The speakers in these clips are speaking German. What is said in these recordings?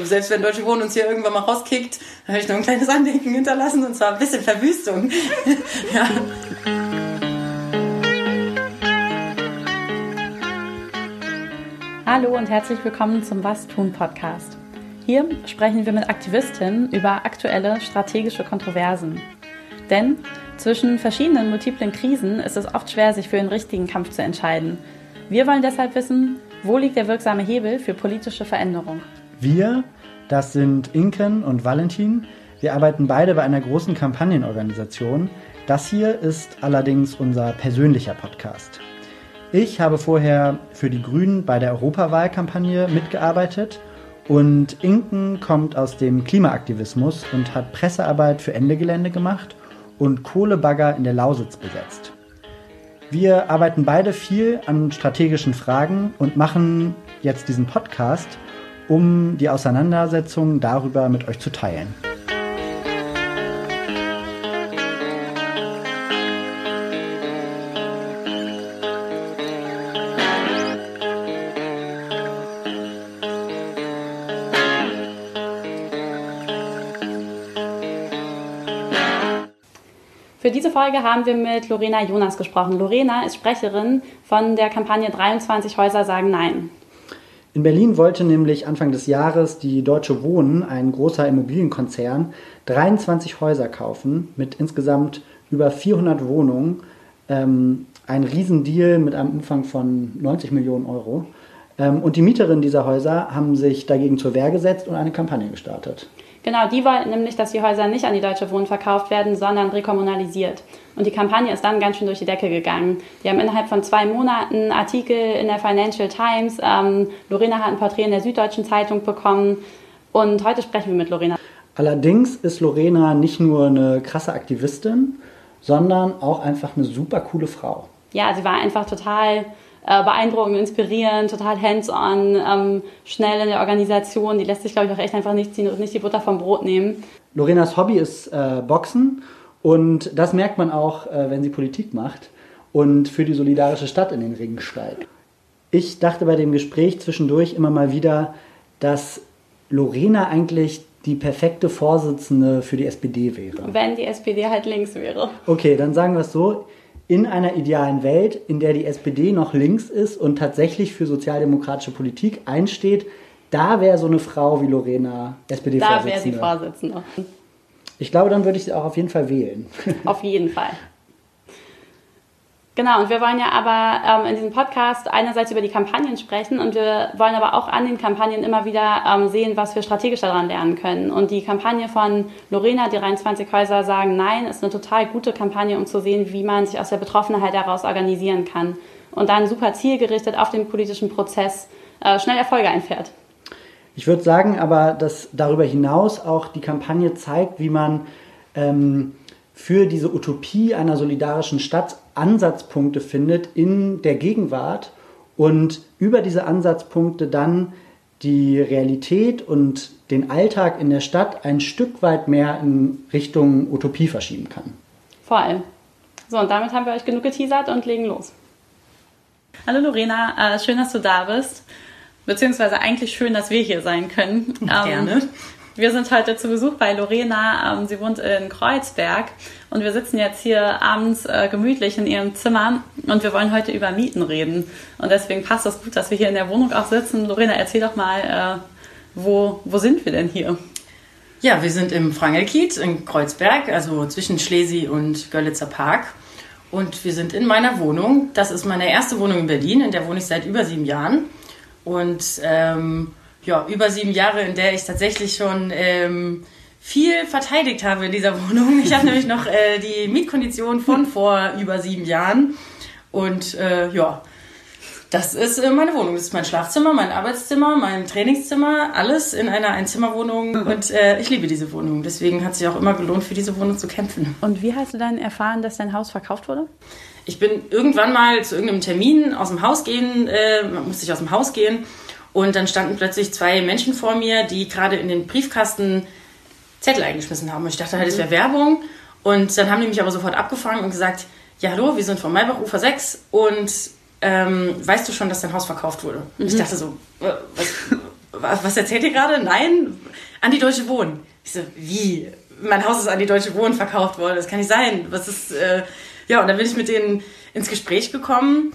Selbst wenn Deutsche Wohnen uns hier irgendwann mal rauskickt, habe ich noch ein kleines Andenken hinterlassen und zwar ein bisschen Verwüstung. ja. Hallo und herzlich willkommen zum Was tun Podcast. Hier sprechen wir mit Aktivistinnen über aktuelle strategische Kontroversen. Denn zwischen verschiedenen multiplen Krisen ist es oft schwer, sich für den richtigen Kampf zu entscheiden. Wir wollen deshalb wissen, wo liegt der wirksame Hebel für politische Veränderung? Wir, das sind Inken und Valentin. Wir arbeiten beide bei einer großen Kampagnenorganisation. Das hier ist allerdings unser persönlicher Podcast. Ich habe vorher für die Grünen bei der Europawahlkampagne mitgearbeitet und Inken kommt aus dem Klimaaktivismus und hat Pressearbeit für Ende Gelände gemacht und Kohlebagger in der Lausitz besetzt. Wir arbeiten beide viel an strategischen Fragen und machen jetzt diesen Podcast, um die Auseinandersetzung darüber mit euch zu teilen. Für diese Folge haben wir mit Lorena Jonas gesprochen. Lorena ist Sprecherin von der Kampagne 23 Häuser sagen Nein. In Berlin wollte nämlich Anfang des Jahres die Deutsche Wohnen, ein großer Immobilienkonzern, 23 Häuser kaufen mit insgesamt über 400 Wohnungen. Ähm, ein Riesendeal mit einem Umfang von 90 Millionen Euro. Ähm, und die Mieterinnen dieser Häuser haben sich dagegen zur Wehr gesetzt und eine Kampagne gestartet. Genau, die wollten nämlich, dass die Häuser nicht an die Deutsche Wohnen verkauft werden, sondern rekommunalisiert. Und die Kampagne ist dann ganz schön durch die Decke gegangen. Die haben innerhalb von zwei Monaten Artikel in der Financial Times. Ähm, Lorena hat ein Porträt in der Süddeutschen Zeitung bekommen. Und heute sprechen wir mit Lorena. Allerdings ist Lorena nicht nur eine krasse Aktivistin, sondern auch einfach eine super coole Frau. Ja, sie war einfach total äh, beeindruckend, inspirierend, total hands-on, ähm, schnell in der Organisation. Die lässt sich, glaube ich, auch echt einfach nicht, nicht die Butter vom Brot nehmen. Lorenas Hobby ist äh, Boxen und das merkt man auch, äh, wenn sie Politik macht und für die solidarische Stadt in den Ring steigt. Ich dachte bei dem Gespräch zwischendurch immer mal wieder, dass Lorena eigentlich die perfekte Vorsitzende für die SPD wäre. Wenn die SPD halt links wäre. Okay, dann sagen wir es so in einer idealen Welt, in der die SPD noch links ist und tatsächlich für sozialdemokratische Politik einsteht, da wäre so eine Frau wie Lorena SPD-Vorsitzende. Da wäre sie Vorsitzende. Ich glaube, dann würde ich sie auch auf jeden Fall wählen. Auf jeden Fall. Genau, und wir wollen ja aber ähm, in diesem Podcast einerseits über die Kampagnen sprechen und wir wollen aber auch an den Kampagnen immer wieder ähm, sehen, was wir strategisch daran lernen können. Und die Kampagne von Lorena, die 23 Häuser sagen Nein, ist eine total gute Kampagne, um zu sehen, wie man sich aus der Betroffenheit heraus organisieren kann und dann super zielgerichtet auf den politischen Prozess äh, schnell Erfolge einfährt. Ich würde sagen aber, dass darüber hinaus auch die Kampagne zeigt, wie man ähm, für diese Utopie einer solidarischen Stadt Ansatzpunkte findet in der Gegenwart und über diese Ansatzpunkte dann die Realität und den Alltag in der Stadt ein Stück weit mehr in Richtung Utopie verschieben kann. Vor allem. So, und damit haben wir euch genug geteasert und legen los. Hallo Lorena, äh, schön, dass du da bist. Beziehungsweise eigentlich schön, dass wir hier sein können. Gerne. Wir sind heute zu Besuch bei Lorena. Ähm, sie wohnt in Kreuzberg und wir sitzen jetzt hier abends äh, gemütlich in ihrem Zimmer und wir wollen heute über Mieten reden. Und deswegen passt das gut, dass wir hier in der Wohnung auch sitzen. Lorena, erzähl doch mal, äh, wo, wo sind wir denn hier? Ja, wir sind im Frangelkiez in Kreuzberg, also zwischen Schlesi und Görlitzer Park. Und wir sind in meiner Wohnung. Das ist meine erste Wohnung in Berlin, in der wohne ich seit über sieben Jahren. Und ähm, ja, über sieben Jahre, in der ich tatsächlich schon ähm, viel verteidigt habe in dieser Wohnung. Ich habe nämlich noch äh, die Mietkondition von vor über sieben Jahren. Und äh, ja, das ist äh, meine Wohnung. Das ist mein Schlafzimmer, mein Arbeitszimmer, mein Trainingszimmer, alles in einer Einzimmerwohnung. Und äh, ich liebe diese Wohnung. Deswegen hat es sich auch immer gelohnt, für diese Wohnung zu kämpfen. Und wie hast du dann erfahren, dass dein Haus verkauft wurde? Ich bin irgendwann mal zu irgendeinem Termin aus dem Haus gehen, äh, musste ich aus dem Haus gehen und dann standen plötzlich zwei Menschen vor mir, die gerade in den Briefkasten Zettel eingeschmissen haben. Und ich dachte halt, das wäre Werbung. Und dann haben die mich aber sofort abgefangen und gesagt, ja hallo, wir sind vom Maybach Ufer 6 und ähm, weißt du schon, dass dein Haus verkauft wurde? Mhm. Ich dachte so, äh, was, was erzählt ihr gerade? Nein, an die Deutsche Wohnen. Ich so, wie? Mein Haus ist an die Deutsche Wohnen verkauft worden. Das kann nicht sein. Was ist, äh, ja, und dann bin ich mit denen ins Gespräch gekommen.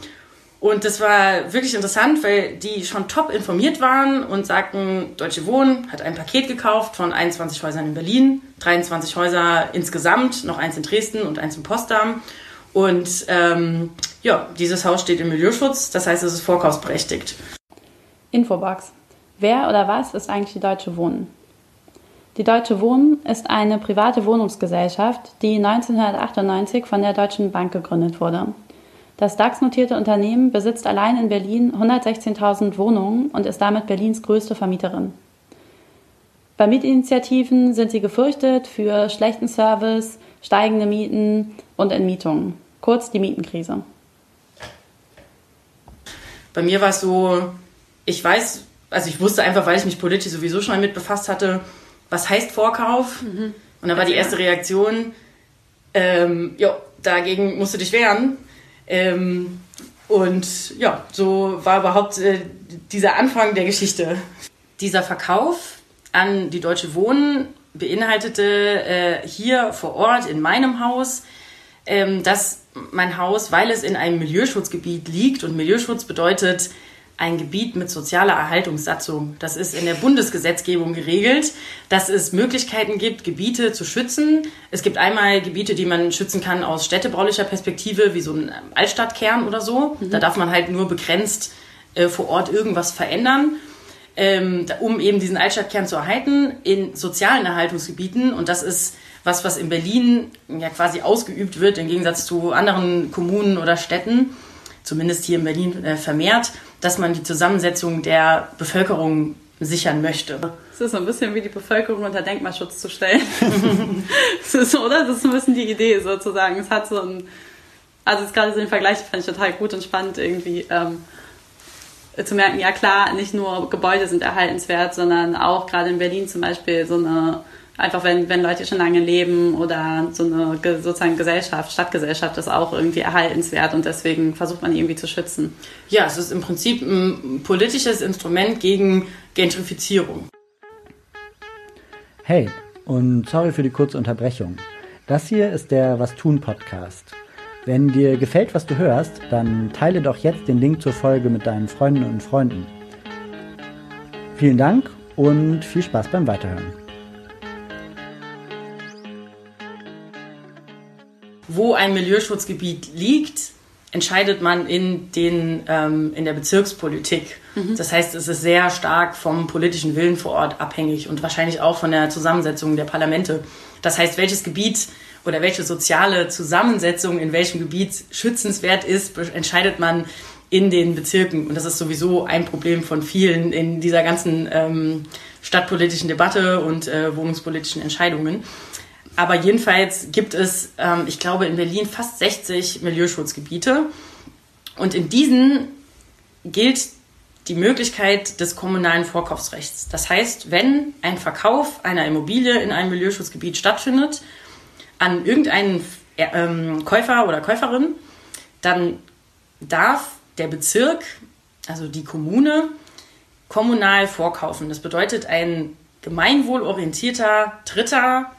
Und das war wirklich interessant, weil die schon top informiert waren und sagten, Deutsche Wohnen hat ein Paket gekauft von 21 Häusern in Berlin, 23 Häuser insgesamt, noch eins in Dresden und eins in Potsdam. Und ähm, ja, dieses Haus steht im Milieuschutz, das heißt, es ist vorkaufsberechtigt. Infobox. Wer oder was ist eigentlich die Deutsche Wohnen? Die Deutsche Wohnen ist eine private Wohnungsgesellschaft, die 1998 von der Deutschen Bank gegründet wurde. Das DAX-notierte Unternehmen besitzt allein in Berlin 116.000 Wohnungen und ist damit Berlins größte Vermieterin. Bei Mietinitiativen sind sie gefürchtet für schlechten Service, steigende Mieten und Entmietungen. Kurz die Mietenkrise. Bei mir war es so, ich weiß, also ich wusste einfach, weil ich mich politisch sowieso schon damit befasst hatte, was heißt Vorkauf? Mhm. Und da war die erste Reaktion, ähm, ja, dagegen musst du dich wehren. Ähm, und ja, so war überhaupt äh, dieser Anfang der Geschichte. Dieser Verkauf an die Deutsche Wohnen beinhaltete äh, hier vor Ort in meinem Haus, ähm, dass mein Haus, weil es in einem Milieuschutzgebiet liegt und Milieuschutz bedeutet, ein Gebiet mit sozialer Erhaltungssatzung. Das ist in der Bundesgesetzgebung geregelt, dass es Möglichkeiten gibt, Gebiete zu schützen. Es gibt einmal Gebiete, die man schützen kann aus städtebaulicher Perspektive, wie so ein Altstadtkern oder so. Mhm. Da darf man halt nur begrenzt äh, vor Ort irgendwas verändern. Ähm, um eben diesen Altstadtkern zu erhalten, in sozialen Erhaltungsgebieten. Und das ist was, was in Berlin ja quasi ausgeübt wird, im Gegensatz zu anderen Kommunen oder Städten, zumindest hier in Berlin äh, vermehrt dass man die Zusammensetzung der Bevölkerung sichern möchte. Es ist so ein bisschen wie die Bevölkerung unter Denkmalschutz zu stellen. das ist, oder? Das ist ein bisschen die Idee sozusagen. Es hat so ein, also gerade so den Vergleich fand ich total gut und spannend irgendwie. Ähm, zu merken, ja klar, nicht nur Gebäude sind erhaltenswert, sondern auch gerade in Berlin zum Beispiel so eine einfach wenn, wenn Leute schon lange leben oder so eine sozusagen Gesellschaft, Stadtgesellschaft ist auch irgendwie erhaltenswert und deswegen versucht man irgendwie zu schützen. Ja, es ist im Prinzip ein politisches Instrument gegen Gentrifizierung. Hey, und sorry für die kurze Unterbrechung. Das hier ist der Was tun Podcast. Wenn dir gefällt, was du hörst, dann teile doch jetzt den Link zur Folge mit deinen Freundinnen und Freunden. Vielen Dank und viel Spaß beim Weiterhören. Wo ein Milieuschutzgebiet liegt, entscheidet man in, den, ähm, in der Bezirkspolitik. Mhm. Das heißt, es ist sehr stark vom politischen Willen vor Ort abhängig und wahrscheinlich auch von der Zusammensetzung der Parlamente. Das heißt, welches Gebiet oder welche soziale Zusammensetzung in welchem Gebiet schützenswert ist, entscheidet man in den Bezirken. Und das ist sowieso ein Problem von vielen in dieser ganzen ähm, stadtpolitischen Debatte und äh, wohnungspolitischen Entscheidungen. Aber jedenfalls gibt es, ähm, ich glaube, in Berlin fast 60 Milieuschutzgebiete. Und in diesen gilt die Möglichkeit des kommunalen Vorkaufsrechts. Das heißt, wenn ein Verkauf einer Immobilie in einem Milieuschutzgebiet stattfindet an irgendeinen äh, ähm, Käufer oder Käuferin, dann darf der Bezirk, also die Kommune, kommunal vorkaufen. Das bedeutet, ein gemeinwohlorientierter Dritter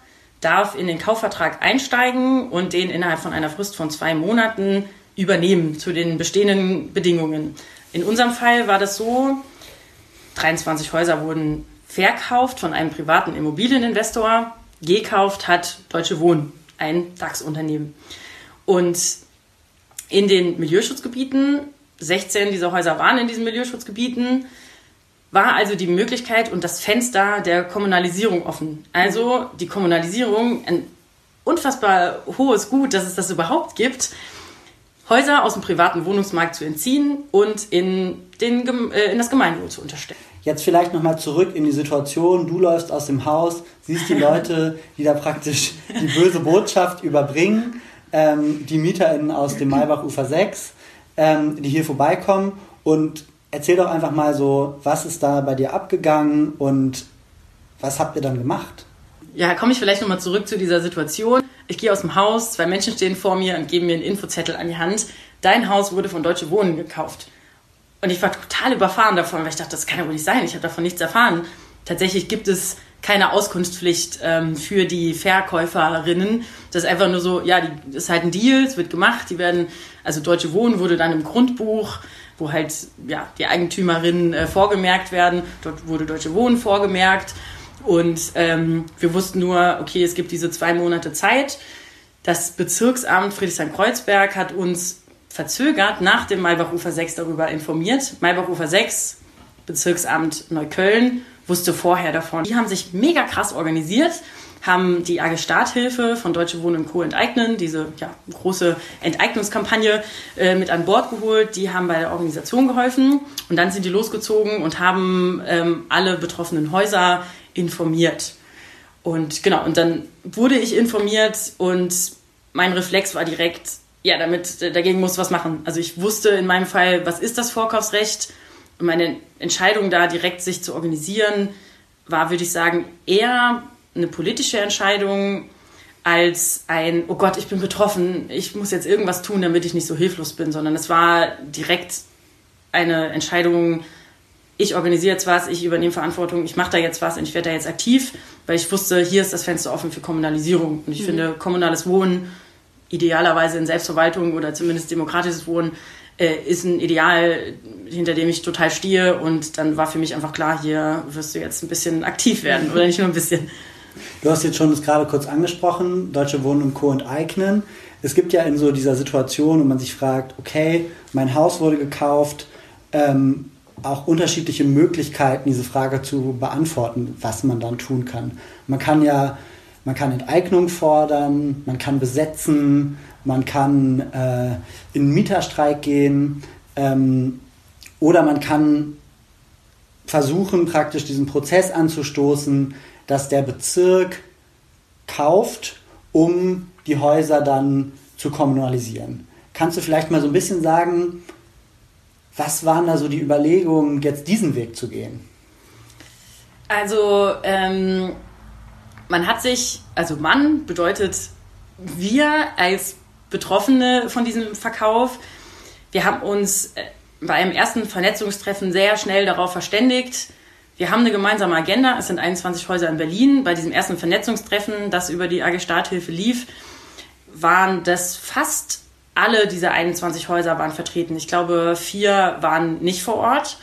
darf in den Kaufvertrag einsteigen und den innerhalb von einer Frist von zwei Monaten übernehmen zu den bestehenden Bedingungen. In unserem Fall war das so, 23 Häuser wurden verkauft von einem privaten Immobilieninvestor. Gekauft hat Deutsche Wohnen, ein DAX-Unternehmen. Und in den Milieuschutzgebieten, 16 dieser Häuser waren in diesen Milieuschutzgebieten, war also die Möglichkeit und das Fenster der Kommunalisierung offen. Also die Kommunalisierung, ein unfassbar hohes Gut, dass es das überhaupt gibt, Häuser aus dem privaten Wohnungsmarkt zu entziehen und in, den, äh, in das Gemeinwohl zu unterstellen. Jetzt vielleicht nochmal zurück in die Situation, du läufst aus dem Haus, siehst die Leute, die da praktisch die böse Botschaft überbringen, ähm, die MieterInnen aus dem Maybach Ufer 6, ähm, die hier vorbeikommen und erzähl doch einfach mal so, was ist da bei dir abgegangen und was habt ihr dann gemacht? Ja, komme ich vielleicht nochmal zurück zu dieser Situation. Ich gehe aus dem Haus, zwei Menschen stehen vor mir und geben mir einen Infozettel an die Hand. dein Haus wurde von Deutsche Wohnen gekauft. Und ich war total überfahren davon, weil ich dachte, das kann ja wohl nicht sein, ich habe davon nichts erfahren. Tatsächlich gibt es keine Auskunftspflicht ähm, für die Verkäuferinnen. Das ist einfach nur so, ja, die, ist halt ein Deal, es wird gemacht, die werden, also Deutsche Wohnen wurde dann im Grundbuch, wo halt ja, die Eigentümerinnen äh, vorgemerkt werden, dort wurde Deutsche Wohnen vorgemerkt und ähm, wir wussten nur, okay, es gibt diese zwei Monate Zeit. Das Bezirksamt Friedrichshain-Kreuzberg hat uns verzögert nach dem Maybachufer 6 darüber informiert. Maybachufer 6, Bezirksamt Neukölln, wusste vorher davon. Die haben sich mega krass organisiert, haben die AG Starthilfe von Deutsche Wohnen Co. enteignen, diese ja, große Enteignungskampagne äh, mit an Bord geholt. Die haben bei der Organisation geholfen und dann sind die losgezogen und haben ähm, alle betroffenen Häuser informiert. Und genau, und dann wurde ich informiert und mein Reflex war direkt, ja, damit dagegen muss was machen. Also ich wusste in meinem Fall, was ist das Vorkaufsrecht? Und meine Entscheidung da direkt sich zu organisieren, war, würde ich sagen, eher eine politische Entscheidung als ein, oh Gott, ich bin betroffen, ich muss jetzt irgendwas tun, damit ich nicht so hilflos bin, sondern es war direkt eine Entscheidung, ich organisiere jetzt was, ich übernehme Verantwortung, ich mache da jetzt was und ich werde da jetzt aktiv, weil ich wusste, hier ist das Fenster offen für Kommunalisierung. Und ich mhm. finde, kommunales Wohnen, idealerweise in Selbstverwaltung oder zumindest demokratisches Wohnen, äh, ist ein Ideal, hinter dem ich total stehe. Und dann war für mich einfach klar, hier wirst du jetzt ein bisschen aktiv werden oder nicht nur ein bisschen. Du hast jetzt schon das gerade kurz angesprochen, Deutsche Wohnen und Co. enteignen. Es gibt ja in so dieser Situation, wo man sich fragt, okay, mein Haus wurde gekauft, ähm, auch unterschiedliche Möglichkeiten, diese Frage zu beantworten, was man dann tun kann. Man kann ja, man kann Enteignung fordern, man kann besetzen, man kann äh, in Mieterstreik gehen ähm, oder man kann versuchen, praktisch diesen Prozess anzustoßen, dass der Bezirk kauft, um die Häuser dann zu kommunalisieren. Kannst du vielleicht mal so ein bisschen sagen, was waren da so die Überlegungen, jetzt diesen Weg zu gehen? Also, ähm, man hat sich, also Mann bedeutet wir als Betroffene von diesem Verkauf, wir haben uns äh, bei einem ersten Vernetzungstreffen sehr schnell darauf verständigt, wir haben eine gemeinsame Agenda. Es sind 21 Häuser in Berlin. Bei diesem ersten Vernetzungstreffen, das über die AG Starthilfe lief, waren das fast alle dieser 21 Häuser waren vertreten. Ich glaube, vier waren nicht vor Ort.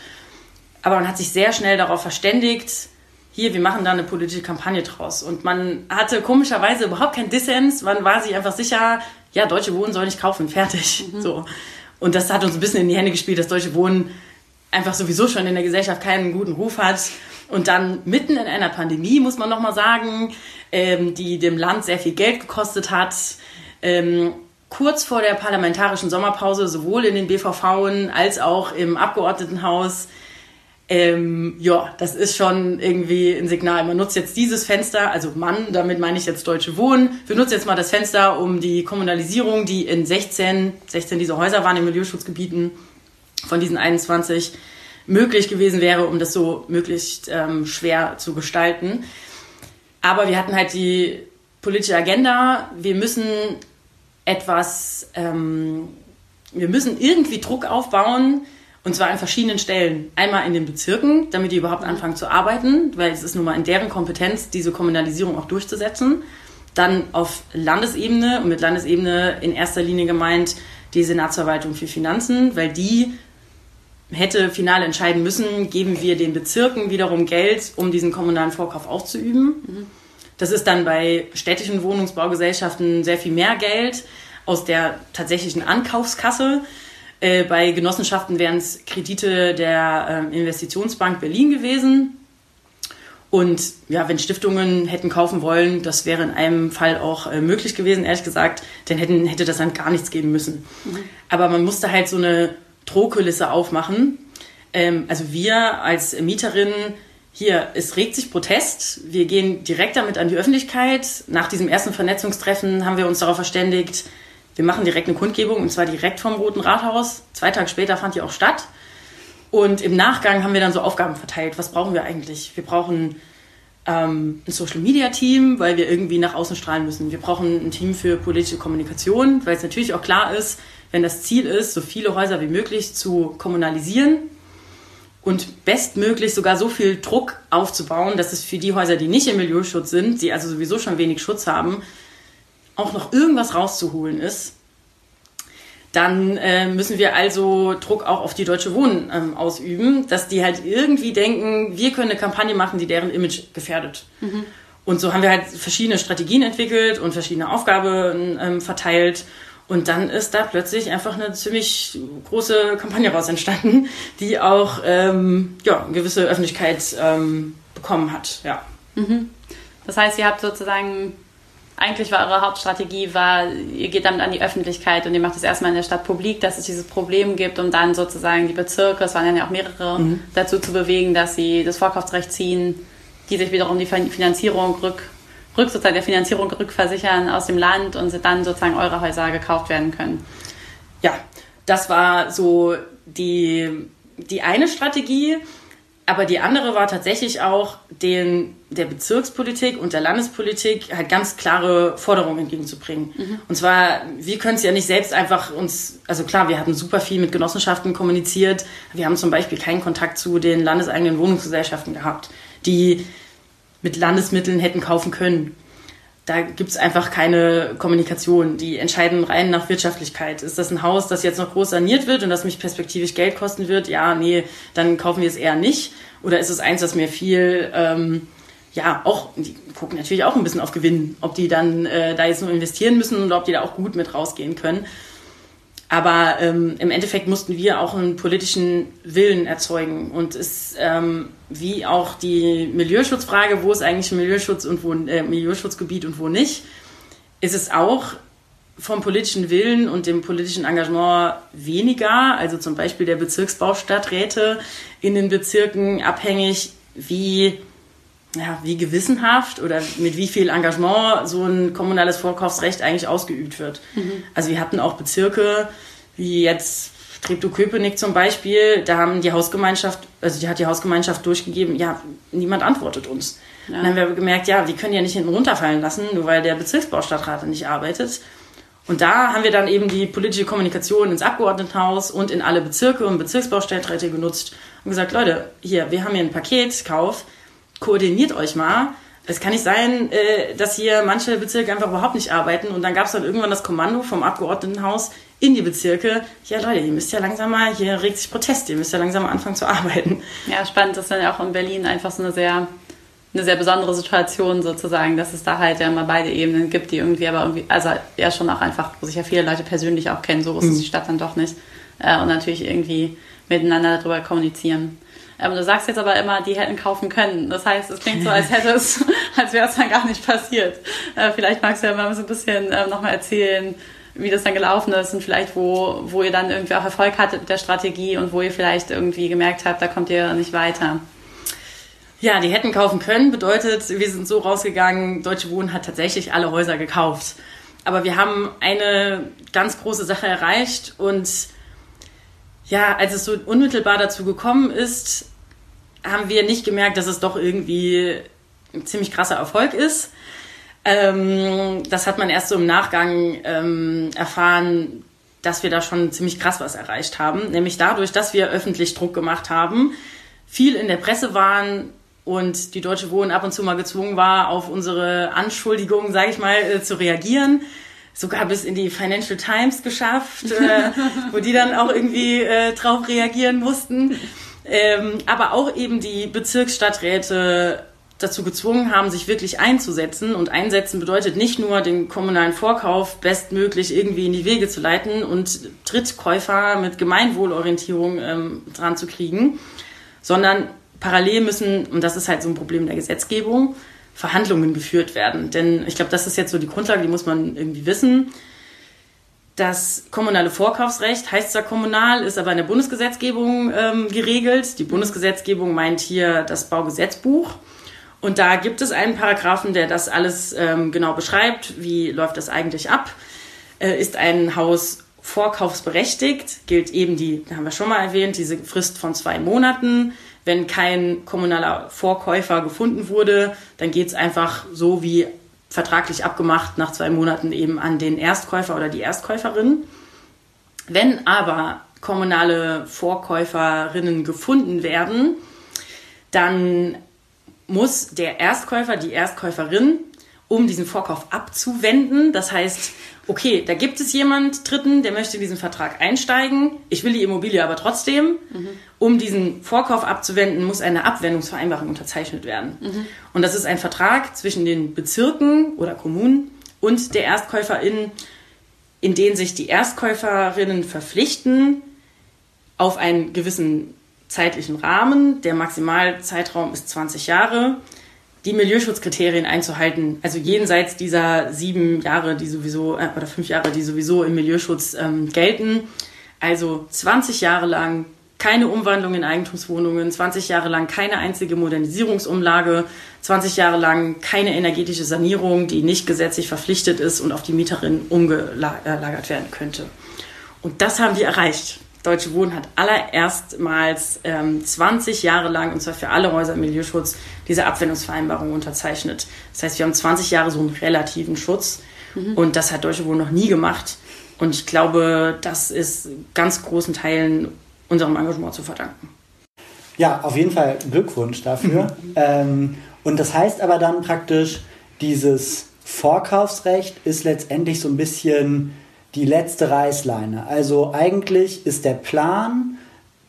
Aber man hat sich sehr schnell darauf verständigt, hier, wir machen da eine politische Kampagne draus. Und man hatte komischerweise überhaupt keinen Dissens. Man war sich einfach sicher, ja, Deutsche Wohnen soll nicht kaufen, fertig. Mhm. So. Und das hat uns ein bisschen in die Hände gespielt, dass Deutsche Wohnen einfach sowieso schon in der Gesellschaft keinen guten Ruf hat. Und dann mitten in einer Pandemie, muss man nochmal sagen, ähm, die dem Land sehr viel Geld gekostet hat, ähm, kurz vor der parlamentarischen Sommerpause sowohl in den BVV als auch im Abgeordnetenhaus. Ähm, ja, das ist schon irgendwie ein Signal. Man nutzt jetzt dieses Fenster, also Mann, damit meine ich jetzt Deutsche Wohnen. Wir nutzen jetzt mal das Fenster, um die Kommunalisierung, die in 16, 16 dieser Häuser waren in Milieuschutzgebieten, von diesen 21 möglich gewesen wäre, um das so möglichst ähm, schwer zu gestalten. Aber wir hatten halt die politische Agenda. Wir müssen etwas, ähm, wir müssen irgendwie Druck aufbauen, und zwar an verschiedenen Stellen. Einmal in den Bezirken, damit die überhaupt anfangen zu arbeiten, weil es ist nun mal in deren Kompetenz, diese Kommunalisierung auch durchzusetzen. Dann auf Landesebene und mit Landesebene in erster Linie gemeint die Senatsverwaltung für Finanzen, weil die hätte final entscheiden müssen, geben wir den Bezirken wiederum Geld, um diesen kommunalen Vorkauf auszuüben. Mhm. Das ist dann bei städtischen Wohnungsbaugesellschaften sehr viel mehr Geld aus der tatsächlichen Ankaufskasse. Äh, bei Genossenschaften wären es Kredite der äh, Investitionsbank Berlin gewesen. Und ja, wenn Stiftungen hätten kaufen wollen, das wäre in einem Fall auch äh, möglich gewesen, ehrlich gesagt, dann hätten, hätte das dann gar nichts geben müssen. Mhm. Aber man musste halt so eine Drohkulisse aufmachen. Ähm, also wir als Mieterinnen hier, es regt sich Protest. Wir gehen direkt damit an die Öffentlichkeit. Nach diesem ersten Vernetzungstreffen haben wir uns darauf verständigt, wir machen direkt eine Kundgebung und zwar direkt vom Roten Rathaus. Zwei Tage später fand die auch statt. Und im Nachgang haben wir dann so Aufgaben verteilt. Was brauchen wir eigentlich? Wir brauchen ähm, ein Social Media Team, weil wir irgendwie nach außen strahlen müssen. Wir brauchen ein Team für politische Kommunikation, weil es natürlich auch klar ist, wenn das Ziel ist, so viele Häuser wie möglich zu kommunalisieren und bestmöglich sogar so viel Druck aufzubauen, dass es für die Häuser, die nicht im Milieuschutz sind, die also sowieso schon wenig Schutz haben, auch noch irgendwas rauszuholen ist, dann äh, müssen wir also Druck auch auf die Deutsche Wohnen ähm, ausüben, dass die halt irgendwie denken, wir können eine Kampagne machen, die deren Image gefährdet. Mhm. Und so haben wir halt verschiedene Strategien entwickelt und verschiedene Aufgaben ähm, verteilt. Und dann ist da plötzlich einfach eine ziemlich große Kampagne raus entstanden, die auch ähm, ja, eine gewisse Öffentlichkeit ähm, bekommen hat. Ja. Mhm. Das heißt, ihr habt sozusagen eigentlich war eure Hauptstrategie, war, ihr geht damit an die Öffentlichkeit und ihr macht es erstmal in der Stadt publik, dass es dieses Problem gibt, um dann sozusagen die Bezirke, es waren ja auch mehrere, mhm. dazu zu bewegen, dass sie das Vorkaufsrecht ziehen, die sich wiederum die Finanzierung rück, rück sozusagen der Finanzierung rückversichern aus dem Land und dann sozusagen eure Häuser gekauft werden können. Ja, das war so die, die eine Strategie. Aber die andere war tatsächlich auch, den, der Bezirkspolitik und der Landespolitik halt ganz klare Forderungen entgegenzubringen. Mhm. Und zwar, wir können es ja nicht selbst einfach uns, also klar, wir hatten super viel mit Genossenschaften kommuniziert. Wir haben zum Beispiel keinen Kontakt zu den landeseigenen Wohnungsgesellschaften gehabt, die mit Landesmitteln hätten kaufen können da gibt es einfach keine Kommunikation. Die entscheiden rein nach Wirtschaftlichkeit. Ist das ein Haus, das jetzt noch groß saniert wird und das mich perspektivisch Geld kosten wird? Ja, nee, dann kaufen wir es eher nicht. Oder ist es eins, das mir viel, ähm, ja, auch, die gucken natürlich auch ein bisschen auf Gewinn, ob die dann äh, da jetzt nur investieren müssen oder ob die da auch gut mit rausgehen können. Aber ähm, im Endeffekt mussten wir auch einen politischen Willen erzeugen. Und es, ähm, wie auch die Milieuschutzfrage, wo ist eigentlich Milieuschutz und wo äh, Milieuschutzgebiet und wo nicht, ist es auch vom politischen Willen und dem politischen Engagement weniger, also zum Beispiel der Bezirksbaustadträte in den Bezirken abhängig, wie, ja, wie gewissenhaft oder mit wie viel Engagement so ein kommunales Vorkaufsrecht eigentlich ausgeübt wird. Mhm. Also wir hatten auch Bezirke, wie jetzt Treptow-Köpenick zum Beispiel, da haben die Hausgemeinschaft, also die hat die Hausgemeinschaft durchgegeben, ja, niemand antwortet uns. Ja. Dann haben wir gemerkt, ja, die können ja nicht hinten runterfallen lassen, nur weil der Bezirksbaustadtrat nicht arbeitet. Und da haben wir dann eben die politische Kommunikation ins Abgeordnetenhaus und in alle Bezirke und Bezirksbaustadträte genutzt und gesagt, Leute, hier, wir haben hier einen Paketkauf, koordiniert euch mal. Es kann nicht sein, äh, dass hier manche Bezirke einfach überhaupt nicht arbeiten. Und dann gab es dann irgendwann das Kommando vom Abgeordnetenhaus in die Bezirke. Ja, Leute, ihr müsst ja langsam mal, hier regt sich Protest, ihr müsst ja langsam mal anfangen zu arbeiten. Ja, spannend, das ist dann ja auch in Berlin einfach so eine sehr eine sehr besondere Situation sozusagen, dass es da halt ja immer beide Ebenen gibt, die irgendwie aber irgendwie, also ja schon auch einfach, wo sich ja viele Leute persönlich auch kennen, so ist mhm. die Stadt dann doch nicht. Äh, und natürlich irgendwie miteinander darüber kommunizieren. Ähm, du sagst jetzt aber immer, die hätten kaufen können. Das heißt, es klingt so, als hätte es, als wäre es dann gar nicht passiert. Äh, vielleicht magst du ja mal so ein bisschen äh, nochmal erzählen, wie das dann gelaufen ist und vielleicht wo, wo ihr dann irgendwie auch Erfolg hattet mit der Strategie und wo ihr vielleicht irgendwie gemerkt habt, da kommt ihr nicht weiter. Ja, die hätten kaufen können, bedeutet, wir sind so rausgegangen, Deutsche Wohnen hat tatsächlich alle Häuser gekauft. Aber wir haben eine ganz große Sache erreicht und ja, als es so unmittelbar dazu gekommen ist, haben wir nicht gemerkt, dass es doch irgendwie ein ziemlich krasser Erfolg ist. Ähm, das hat man erst so im Nachgang ähm, erfahren, dass wir da schon ziemlich krass was erreicht haben. Nämlich dadurch, dass wir öffentlich Druck gemacht haben, viel in der Presse waren, und die Deutsche Wohnen ab und zu mal gezwungen war, auf unsere Anschuldigungen, sage ich mal, äh, zu reagieren. Sogar bis in die Financial Times geschafft, äh, wo die dann auch irgendwie äh, drauf reagieren mussten. Ähm, aber auch eben die Bezirksstadträte dazu gezwungen haben, sich wirklich einzusetzen. Und einsetzen bedeutet nicht nur, den kommunalen Vorkauf bestmöglich irgendwie in die Wege zu leiten und Drittkäufer mit Gemeinwohlorientierung ähm, dran zu kriegen, sondern parallel müssen, und das ist halt so ein Problem der Gesetzgebung, Verhandlungen geführt werden. Denn ich glaube, das ist jetzt so die Grundlage, die muss man irgendwie wissen. Das kommunale Vorkaufsrecht heißt zwar kommunal, ist aber in der Bundesgesetzgebung ähm, geregelt. Die Bundesgesetzgebung meint hier das Baugesetzbuch. Und da gibt es einen Paragraphen, der das alles ähm, genau beschreibt. Wie läuft das eigentlich ab? Äh, ist ein Haus vorkaufsberechtigt, gilt eben die, da haben wir schon mal erwähnt, diese Frist von zwei Monaten. Wenn kein kommunaler Vorkäufer gefunden wurde, dann geht es einfach so wie vertraglich abgemacht nach zwei Monaten eben an den Erstkäufer oder die Erstkäuferin. Wenn aber kommunale Vorkäuferinnen gefunden werden, dann muss der Erstkäufer, die Erstkäuferin, um diesen Vorkauf abzuwenden, das heißt, okay, da gibt es jemand Dritten, der möchte diesen Vertrag einsteigen, ich will die Immobilie aber trotzdem. Mhm. Um diesen Vorkauf abzuwenden, muss eine Abwendungsvereinbarung unterzeichnet werden. Mhm. Und das ist ein Vertrag zwischen den Bezirken oder Kommunen und der Erstkäuferin, in den sich die Erstkäuferinnen verpflichten, auf einen gewissen zeitlichen Rahmen, der Maximalzeitraum ist 20 Jahre, die Milieuschutzkriterien einzuhalten, also jenseits dieser sieben Jahre, die sowieso, äh, oder fünf Jahre, die sowieso im Milieuschutz ähm, gelten. Also 20 Jahre lang keine Umwandlung in Eigentumswohnungen, 20 Jahre lang keine einzige Modernisierungsumlage, 20 Jahre lang keine energetische Sanierung, die nicht gesetzlich verpflichtet ist und auf die Mieterin umgelagert werden könnte. Und das haben wir erreicht. Deutsche Wohnen hat allererstmals ähm, 20 Jahre lang, und zwar für alle Häuser im Milieuschutz, diese Abwendungsvereinbarung unterzeichnet. Das heißt, wir haben 20 Jahre so einen relativen Schutz mhm. und das hat Deutsche Wohnen noch nie gemacht. Und ich glaube, das ist ganz großen Teilen unserem Engagement zu verdanken. Ja, auf jeden Fall Glückwunsch dafür. Mhm. Ähm, und das heißt aber dann praktisch, dieses Vorkaufsrecht ist letztendlich so ein bisschen die letzte Reißleine. Also eigentlich ist der Plan,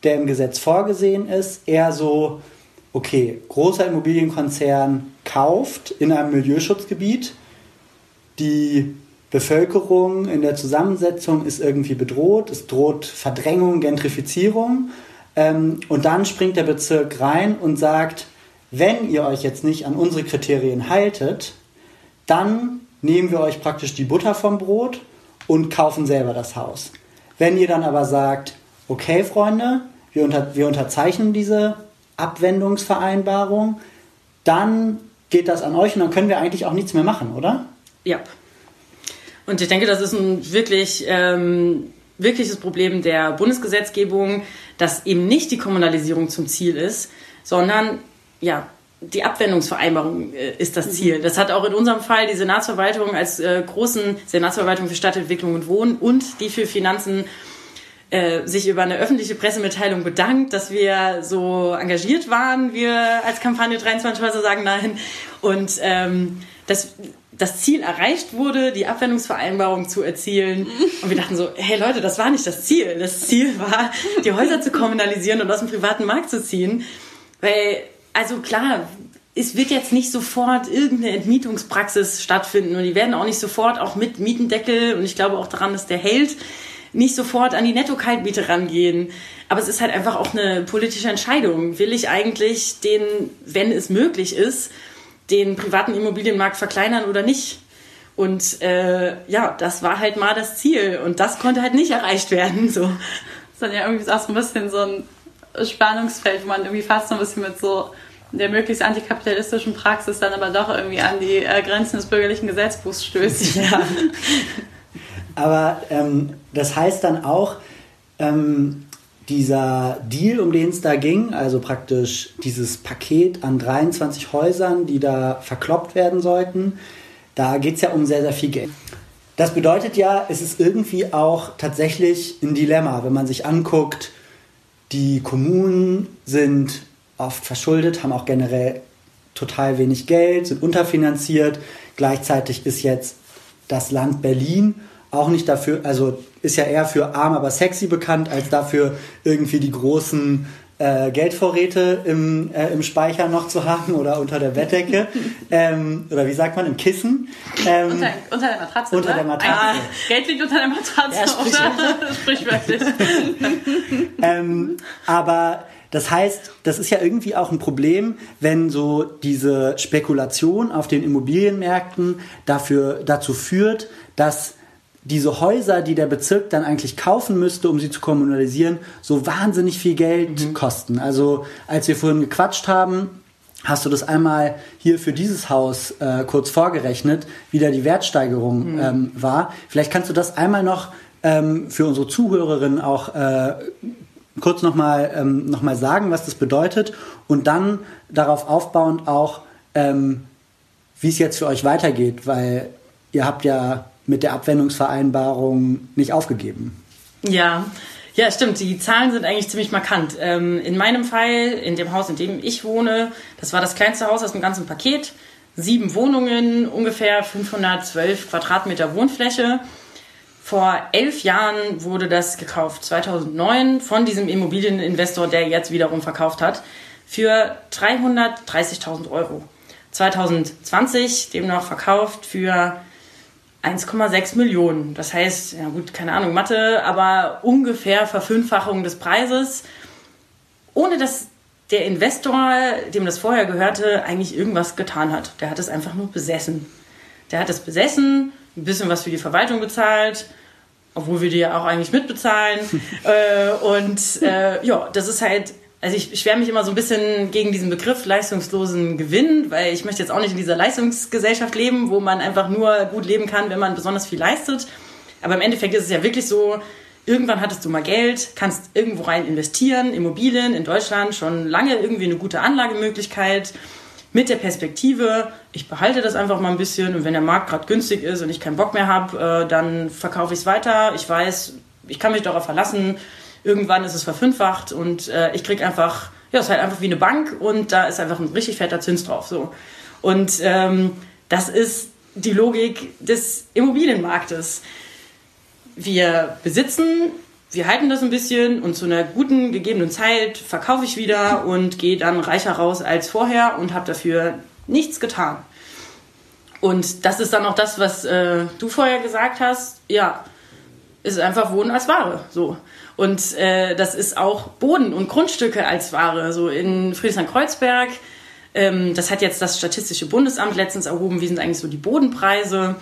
der im Gesetz vorgesehen ist, eher so, okay, großer Immobilienkonzern kauft in einem Milieuschutzgebiet, die Bevölkerung in der Zusammensetzung ist irgendwie bedroht, es droht Verdrängung, Gentrifizierung. Ähm, und dann springt der Bezirk rein und sagt, wenn ihr euch jetzt nicht an unsere Kriterien haltet, dann nehmen wir euch praktisch die Butter vom Brot und kaufen selber das Haus. Wenn ihr dann aber sagt, okay Freunde, wir, unter, wir unterzeichnen diese Abwendungsvereinbarung, dann geht das an euch und dann können wir eigentlich auch nichts mehr machen, oder? Ja. Und ich denke, das ist ein wirklich ähm, wirkliches Problem der Bundesgesetzgebung, dass eben nicht die Kommunalisierung zum Ziel ist, sondern ja, die Abwendungsvereinbarung äh, ist das Ziel. Das hat auch in unserem Fall die Senatsverwaltung als äh, großen Senatsverwaltung für Stadtentwicklung und Wohnen und die für Finanzen äh, sich über eine öffentliche Pressemitteilung bedankt, dass wir so engagiert waren, wir als Kampagne 23 Häuser sagen nein. Und ähm, dass das Ziel erreicht wurde, die Abwendungsvereinbarung zu erzielen. Und wir dachten so, hey Leute, das war nicht das Ziel. Das Ziel war, die Häuser zu kommunalisieren und aus dem privaten Markt zu ziehen. Weil also klar, es wird jetzt nicht sofort irgendeine Entmietungspraxis stattfinden und die werden auch nicht sofort auch mit Mietendeckel und ich glaube auch daran, dass der hält, nicht sofort an die Netto-Kaltmiete rangehen. Aber es ist halt einfach auch eine politische Entscheidung. Will ich eigentlich den, wenn es möglich ist, den privaten Immobilienmarkt verkleinern oder nicht? Und äh, ja, das war halt mal das Ziel und das konnte halt nicht erreicht werden. So. Das ist dann ja irgendwie auch so ein bisschen so ein Spannungsfeld, wo man irgendwie fast so ein bisschen mit so der möglichst antikapitalistischen Praxis dann aber doch irgendwie an die äh, Grenzen des bürgerlichen Gesetzbuchs stößt. Ja. aber ähm, das heißt dann auch, ähm, dieser Deal, um den es da ging, also praktisch dieses Paket an 23 Häusern, die da verkloppt werden sollten, da geht es ja um sehr, sehr viel Geld. Das bedeutet ja, es ist irgendwie auch tatsächlich ein Dilemma, wenn man sich anguckt, die Kommunen sind oft verschuldet, haben auch generell total wenig Geld, sind unterfinanziert. Gleichzeitig ist jetzt das Land Berlin auch nicht dafür, also ist ja eher für arm, aber sexy bekannt, als dafür irgendwie die großen äh, Geldvorräte im, äh, im Speicher noch zu haben oder unter der Bettdecke. ähm, oder wie sagt man, im Kissen. Ähm, unter, unter, der Matratze. Unter oder? der Matratze. Ah, Geld liegt unter der Matratze, ja, sprichwörtlich. sprichwörtlich. ähm, aber das heißt, das ist ja irgendwie auch ein Problem, wenn so diese Spekulation auf den Immobilienmärkten dafür, dazu führt, dass diese Häuser, die der Bezirk dann eigentlich kaufen müsste, um sie zu kommunalisieren, so wahnsinnig viel Geld mhm. kosten. Also als wir vorhin gequatscht haben, hast du das einmal hier für dieses Haus äh, kurz vorgerechnet, wie da die Wertsteigerung mhm. ähm, war. Vielleicht kannst du das einmal noch ähm, für unsere Zuhörerinnen auch äh, kurz nochmal ähm, noch sagen, was das bedeutet und dann darauf aufbauend auch, ähm, wie es jetzt für euch weitergeht, weil ihr habt ja mit der Abwendungsvereinbarung nicht aufgegeben. Ja, ja, stimmt. Die Zahlen sind eigentlich ziemlich markant. Ähm, in meinem Fall, in dem Haus, in dem ich wohne, das war das kleinste Haus aus dem ganzen Paket. Sieben Wohnungen, ungefähr 512 Quadratmeter Wohnfläche. Vor elf Jahren wurde das gekauft, 2009, von diesem Immobilieninvestor, der jetzt wiederum verkauft hat, für 330.000 Euro. 2020 demnach verkauft für 1,6 Millionen. Das heißt, ja gut, keine Ahnung, Mathe, aber ungefähr Verfünffachung des Preises, ohne dass der Investor, dem das vorher gehörte, eigentlich irgendwas getan hat. Der hat es einfach nur besessen. Der hat es besessen, ein bisschen was für die Verwaltung bezahlt, obwohl wir die ja auch eigentlich mitbezahlen. äh, und äh, ja, das ist halt also ich schwärme mich immer so ein bisschen gegen diesen Begriff leistungslosen Gewinn, weil ich möchte jetzt auch nicht in dieser Leistungsgesellschaft leben, wo man einfach nur gut leben kann, wenn man besonders viel leistet. Aber im Endeffekt ist es ja wirklich so, irgendwann hattest du mal Geld, kannst irgendwo rein investieren, Immobilien in Deutschland schon lange irgendwie eine gute Anlagemöglichkeit mit der Perspektive, ich behalte das einfach mal ein bisschen und wenn der Markt gerade günstig ist und ich keinen Bock mehr habe, äh, dann verkaufe ich es weiter. Ich weiß, ich kann mich darauf verlassen, Irgendwann ist es verfünffacht und äh, ich krieg einfach, ja, es ist halt einfach wie eine Bank und da ist einfach ein richtig fetter Zins drauf. So. Und ähm, das ist die Logik des Immobilienmarktes. Wir besitzen, wir halten das ein bisschen und zu einer guten gegebenen Zeit verkaufe ich wieder und gehe dann reicher raus als vorher und habe dafür nichts getan. Und das ist dann auch das, was äh, du vorher gesagt hast. Ja, ist einfach Wohnen als Ware. So. Und äh, das ist auch Boden und Grundstücke als Ware. So in Friedrichshain-Kreuzberg, ähm, das hat jetzt das Statistische Bundesamt letztens erhoben, wie sind eigentlich so die Bodenpreise.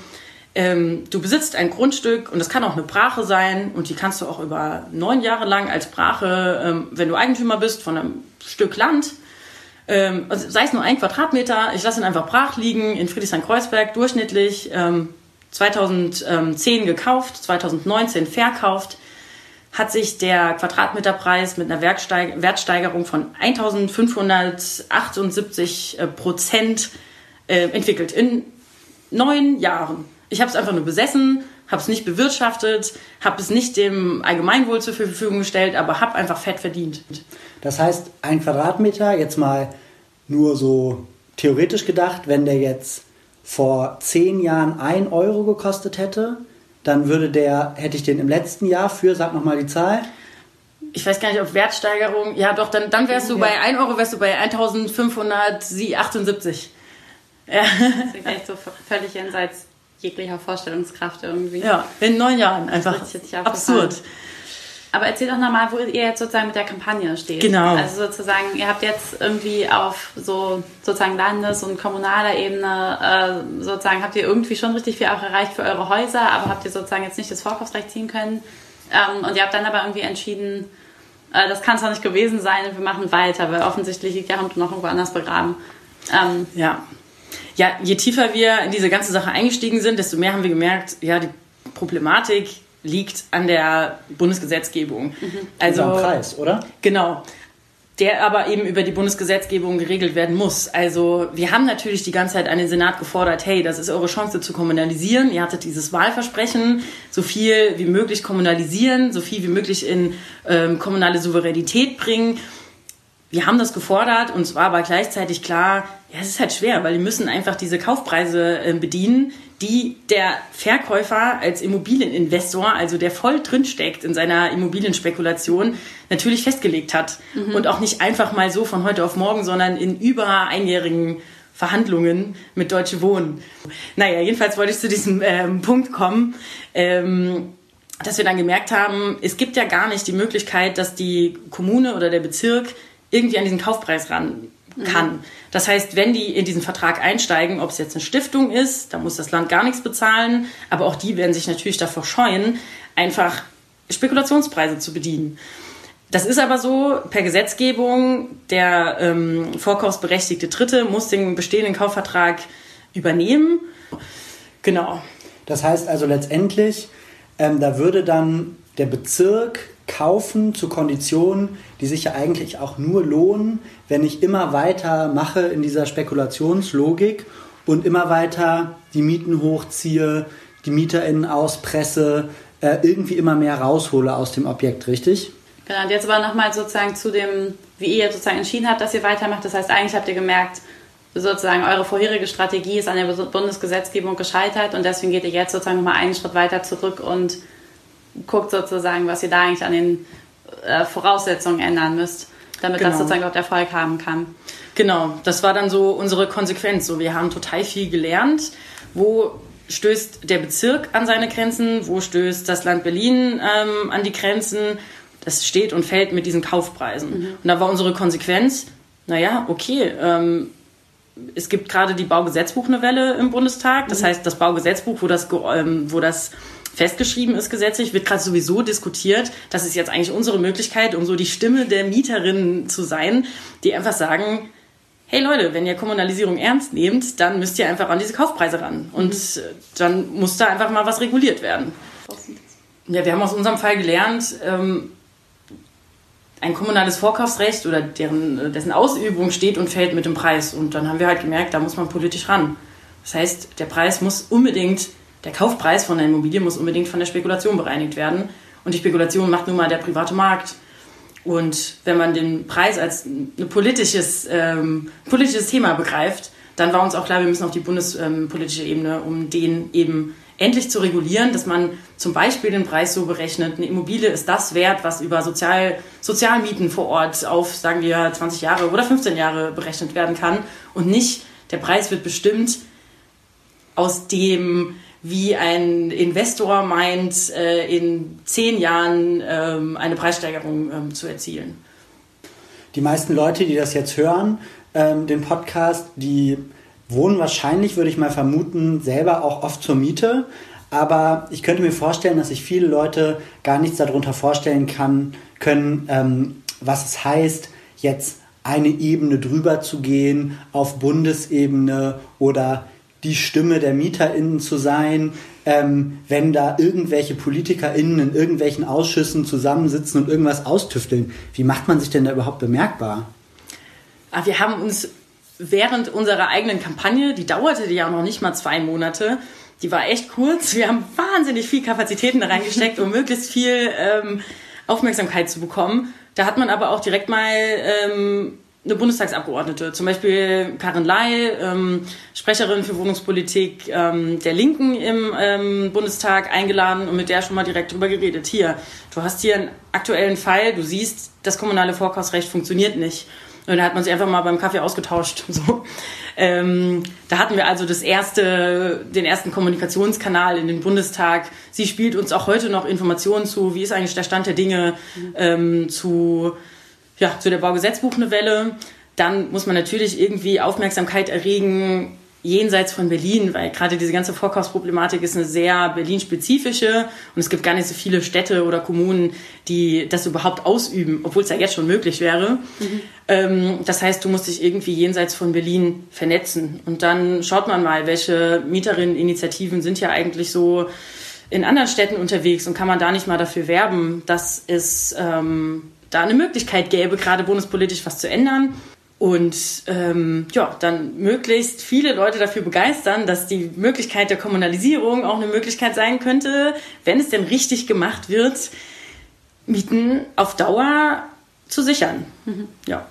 Ähm, du besitzt ein Grundstück und das kann auch eine Brache sein und die kannst du auch über neun Jahre lang als Brache, ähm, wenn du Eigentümer bist von einem Stück Land, ähm, also sei es nur ein Quadratmeter, ich lasse ihn einfach brach liegen in Friedrichshain-Kreuzberg, durchschnittlich 2010 ähm, gekauft, 2019 verkauft hat sich der Quadratmeterpreis mit einer Wertsteigerung von 1578 äh, Prozent äh, entwickelt in neun Jahren. Ich habe es einfach nur besessen, habe es nicht bewirtschaftet, habe es nicht dem Allgemeinwohl zur Verfügung gestellt, aber habe einfach fett verdient. Das heißt, ein Quadratmeter, jetzt mal nur so theoretisch gedacht, wenn der jetzt vor zehn Jahren ein Euro gekostet hätte, dann würde der, hätte ich den im letzten Jahr für, sag nochmal die Zahl. Ich weiß gar nicht, ob Wertsteigerung, ja doch, dann, dann wärst du ja. bei 1 Euro, wärst du bei 1578. Ja. Das ist echt so völlig jenseits jeglicher Vorstellungskraft irgendwie. Ja, in neun Jahren einfach absurd. Aber erzähl doch nochmal, wo ihr jetzt sozusagen mit der Kampagne steht. Genau. Also sozusagen, ihr habt jetzt irgendwie auf so sozusagen Landes- und kommunaler Ebene äh, sozusagen, habt ihr irgendwie schon richtig viel auch erreicht für eure Häuser, aber habt ihr sozusagen jetzt nicht das Vorkaufsrecht ziehen können. Ähm, und ihr habt dann aber irgendwie entschieden, äh, das kann es doch nicht gewesen sein und wir machen weiter, weil offensichtlich liegt der Hund noch irgendwo anders begraben. Ähm, ja. Ja, je tiefer wir in diese ganze Sache eingestiegen sind, desto mehr haben wir gemerkt, ja, die Problematik liegt an der Bundesgesetzgebung. Mhm. Also am Preis, oder? Genau. Der aber eben über die Bundesgesetzgebung geregelt werden muss. Also wir haben natürlich die ganze Zeit an den Senat gefordert, hey, das ist eure Chance zu kommunalisieren. Ihr hattet dieses Wahlversprechen, so viel wie möglich kommunalisieren, so viel wie möglich in ähm, kommunale Souveränität bringen. Wir haben das gefordert und es war aber gleichzeitig klar, ja, es ist halt schwer, weil die müssen einfach diese Kaufpreise äh, bedienen, die der Verkäufer als Immobilieninvestor, also der voll drinsteckt in seiner Immobilienspekulation, natürlich festgelegt hat. Mhm. Und auch nicht einfach mal so von heute auf morgen, sondern in über einjährigen Verhandlungen mit Deutsche Wohnen. Naja, jedenfalls wollte ich zu diesem ähm, Punkt kommen, ähm, dass wir dann gemerkt haben, es gibt ja gar nicht die Möglichkeit, dass die Kommune oder der Bezirk irgendwie an diesen Kaufpreis ran kann. Mhm. Das heißt, wenn die in diesen Vertrag einsteigen, ob es jetzt eine Stiftung ist, da muss das Land gar nichts bezahlen, aber auch die werden sich natürlich davor scheuen, einfach Spekulationspreise zu bedienen. Das ist aber so, per Gesetzgebung, der ähm, vorkaufsberechtigte Dritte muss den bestehenden Kaufvertrag übernehmen. Genau. Das heißt also letztendlich, ähm, da würde dann der Bezirk kaufen zu Konditionen, die sich ja eigentlich auch nur lohnen, wenn ich immer weiter mache in dieser Spekulationslogik und immer weiter die Mieten hochziehe, die MieterInnen auspresse, äh, irgendwie immer mehr raushole aus dem Objekt, richtig? Genau, und jetzt aber nochmal sozusagen zu dem, wie ihr sozusagen entschieden habt, dass ihr weitermacht. Das heißt, eigentlich habt ihr gemerkt, sozusagen eure vorherige Strategie ist an der Bundesgesetzgebung gescheitert und deswegen geht ihr jetzt sozusagen nochmal einen Schritt weiter zurück und guckt sozusagen, was ihr da eigentlich an den äh, Voraussetzungen ändern müsst, damit genau. das sozusagen überhaupt Erfolg haben kann. Genau, das war dann so unsere Konsequenz. So, wir haben total viel gelernt. Wo stößt der Bezirk an seine Grenzen? Wo stößt das Land Berlin ähm, an die Grenzen? Das steht und fällt mit diesen Kaufpreisen. Mhm. Und da war unsere Konsequenz, naja, okay, ähm, es gibt gerade die Baugesetzbuchnovelle im Bundestag. Das mhm. heißt, das Baugesetzbuch, wo das, ähm, wo das festgeschrieben ist gesetzlich, wird gerade sowieso diskutiert. Das ist jetzt eigentlich unsere Möglichkeit, um so die Stimme der Mieterinnen zu sein, die einfach sagen, hey Leute, wenn ihr Kommunalisierung ernst nehmt, dann müsst ihr einfach an diese Kaufpreise ran. Und mhm. dann muss da einfach mal was reguliert werden. Ja, wir haben aus unserem Fall gelernt, ähm, ein kommunales Vorkaufsrecht oder deren, dessen Ausübung steht und fällt mit dem Preis. Und dann haben wir halt gemerkt, da muss man politisch ran. Das heißt, der Preis muss unbedingt, der Kaufpreis von der Immobilie muss unbedingt von der Spekulation bereinigt werden. Und die Spekulation macht nun mal der private Markt. Und wenn man den Preis als ein politisches, ähm, politisches Thema begreift, dann war uns auch klar, wir müssen auf die bundespolitische Ebene, um den eben endlich zu regulieren, dass man zum Beispiel den Preis so berechnet, eine Immobilie ist das wert, was über Sozial, Sozialmieten vor Ort auf, sagen wir, 20 Jahre oder 15 Jahre berechnet werden kann und nicht der Preis wird bestimmt aus dem, wie ein Investor meint, äh, in zehn Jahren ähm, eine Preissteigerung ähm, zu erzielen. Die meisten Leute, die das jetzt hören, ähm, den Podcast, die wohnen wahrscheinlich, würde ich mal vermuten, selber auch oft zur Miete. Aber ich könnte mir vorstellen, dass sich viele Leute gar nichts darunter vorstellen kann, können, was es heißt, jetzt eine Ebene drüber zu gehen auf Bundesebene oder die Stimme der MieterInnen zu sein, ähm, wenn da irgendwelche PolitikerInnen in irgendwelchen Ausschüssen zusammensitzen und irgendwas austüfteln. Wie macht man sich denn da überhaupt bemerkbar? Ah, wir haben uns während unserer eigenen Kampagne, die dauerte ja noch nicht mal zwei Monate, die war echt kurz. Wir haben wahnsinnig viel Kapazitäten da reingesteckt, um möglichst viel ähm, Aufmerksamkeit zu bekommen. Da hat man aber auch direkt mal ähm, eine Bundestagsabgeordnete, zum Beispiel Karin Ley, ähm, Sprecherin für Wohnungspolitik ähm, der Linken im ähm, Bundestag, eingeladen und mit der schon mal direkt drüber geredet. Hier, du hast hier einen aktuellen Fall, du siehst, das kommunale Vorkaufsrecht funktioniert nicht. Und da hat man sich einfach mal beim Kaffee ausgetauscht. So. Ähm, da hatten wir also das erste, den ersten Kommunikationskanal in den Bundestag. Sie spielt uns auch heute noch Informationen zu, wie ist eigentlich der Stand der Dinge ähm, zu, ja, zu der Baugesetzbuchnovelle. Dann muss man natürlich irgendwie Aufmerksamkeit erregen, jenseits von Berlin, weil gerade diese ganze Vorkaufsproblematik ist eine sehr Berlin-spezifische und es gibt gar nicht so viele Städte oder Kommunen, die das überhaupt ausüben, obwohl es ja jetzt schon möglich wäre. Mhm. Ähm, das heißt, du musst dich irgendwie jenseits von Berlin vernetzen und dann schaut man mal, welche Mieterinneninitiativen sind ja eigentlich so in anderen Städten unterwegs und kann man da nicht mal dafür werben, dass es ähm, da eine Möglichkeit gäbe, gerade bundespolitisch was zu ändern und ähm, ja, dann möglichst viele Leute dafür begeistern, dass die Möglichkeit der Kommunalisierung auch eine Möglichkeit sein könnte, wenn es denn richtig gemacht wird, Mieten auf Dauer zu sichern. Mhm. Ja.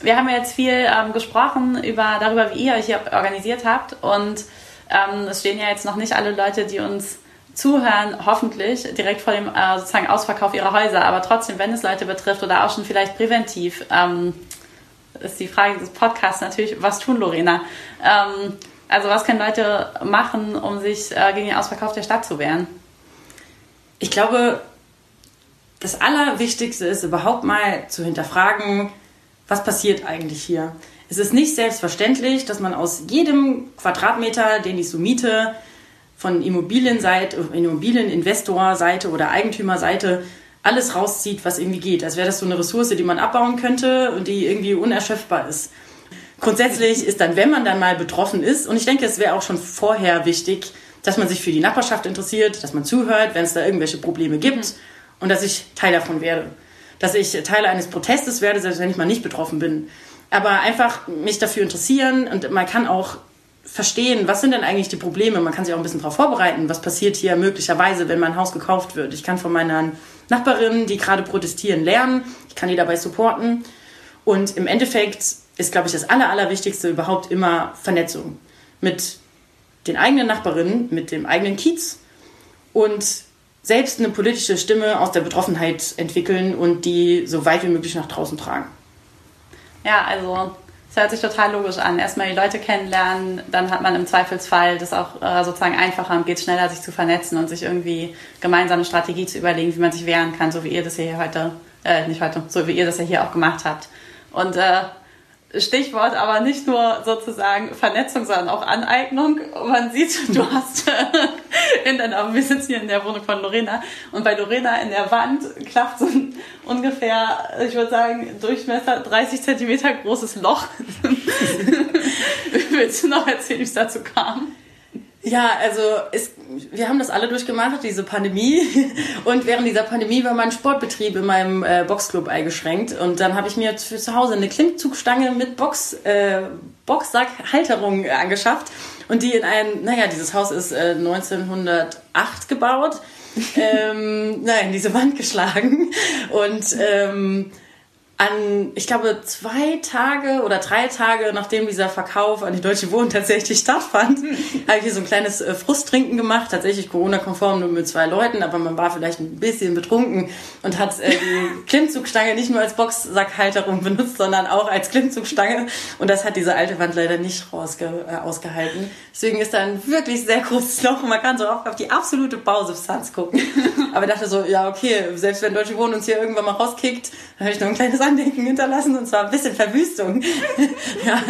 Wir haben jetzt viel ähm, gesprochen über, darüber, wie ihr euch hier organisiert habt und ähm, es stehen ja jetzt noch nicht alle Leute, die uns zuhören, hoffentlich direkt vor dem äh, sozusagen Ausverkauf ihrer Häuser. Aber trotzdem, wenn es Leute betrifft oder auch schon vielleicht präventiv, ähm, ist die Frage des Podcasts natürlich, was tun, Lorena? Ähm, also was können Leute machen, um sich äh, gegen den Ausverkauf der Stadt zu wehren? Ich glaube, das Allerwichtigste ist überhaupt mal zu hinterfragen, was passiert eigentlich hier. Es ist nicht selbstverständlich, dass man aus jedem Quadratmeter, den ich so miete, von Immobilienseite, Immobilieninvestorseite oder Eigentümerseite alles rauszieht, was irgendwie geht. Als wäre das so eine Ressource, die man abbauen könnte und die irgendwie unerschöpfbar ist. Grundsätzlich ist dann, wenn man dann mal betroffen ist, und ich denke, es wäre auch schon vorher wichtig, dass man sich für die Nachbarschaft interessiert, dass man zuhört, wenn es da irgendwelche Probleme gibt und dass ich Teil davon werde. Dass ich Teil eines Protestes werde, selbst wenn ich mal nicht betroffen bin. Aber einfach mich dafür interessieren und man kann auch verstehen, was sind denn eigentlich die Probleme. Man kann sich auch ein bisschen darauf vorbereiten, was passiert hier möglicherweise, wenn mein Haus gekauft wird. Ich kann von meinen Nachbarinnen, die gerade protestieren, lernen. Ich kann die dabei supporten. Und im Endeffekt ist, glaube ich, das Aller, Allerwichtigste überhaupt immer Vernetzung mit den eigenen Nachbarinnen, mit dem eigenen Kiez und selbst eine politische Stimme aus der Betroffenheit entwickeln und die so weit wie möglich nach draußen tragen. Ja, also es hört sich total logisch an. Erstmal die Leute kennenlernen, dann hat man im Zweifelsfall das auch äh, sozusagen einfacher und geht schneller, sich zu vernetzen und sich irgendwie gemeinsam eine Strategie zu überlegen, wie man sich wehren kann, so wie ihr das hier heute, äh, nicht heute, so wie ihr das ja hier auch gemacht habt. Und äh, Stichwort aber nicht nur sozusagen Vernetzung, sondern auch Aneignung. Man sieht, du hast in deiner, wir sitzen hier in der Wohnung von Lorena und bei Lorena in der Wand klafft so ein ungefähr, ich würde sagen, Durchmesser 30 Zentimeter großes Loch. Willst du noch erzählen, wie es dazu kam? Ja, also es, wir haben das alle durchgemacht, diese Pandemie. Und während dieser Pandemie war mein Sportbetrieb in meinem äh, Boxclub eingeschränkt. Und dann habe ich mir für zu Hause eine Klimmzugstange mit Box, äh, Boxsackhalterung angeschafft. Und die in ein, naja, dieses Haus ist äh, 1908 gebaut. ähm, naja, in diese Wand geschlagen. Und ähm, an, ich glaube, zwei Tage oder drei Tage, nachdem dieser Verkauf an die Deutsche Wohnen tatsächlich stattfand, habe ich hier so ein kleines äh, Frusttrinken gemacht. Tatsächlich Corona-konform nur mit zwei Leuten, aber man war vielleicht ein bisschen betrunken und hat äh, die Klimmzugstange nicht nur als Boxsackhalterung benutzt, sondern auch als Klimmzugstange. Und das hat diese alte Wand leider nicht rausge äh, ausgehalten. Deswegen ist da ein wirklich sehr großes Loch und man kann so oft auf die absolute Bausubstanz gucken. Aber dachte so, ja, okay, selbst wenn Deutsche Wohnen uns hier irgendwann mal rauskickt, dann habe ich noch ein kleines Andenken hinterlassen und zwar ein bisschen Verwüstung. ja.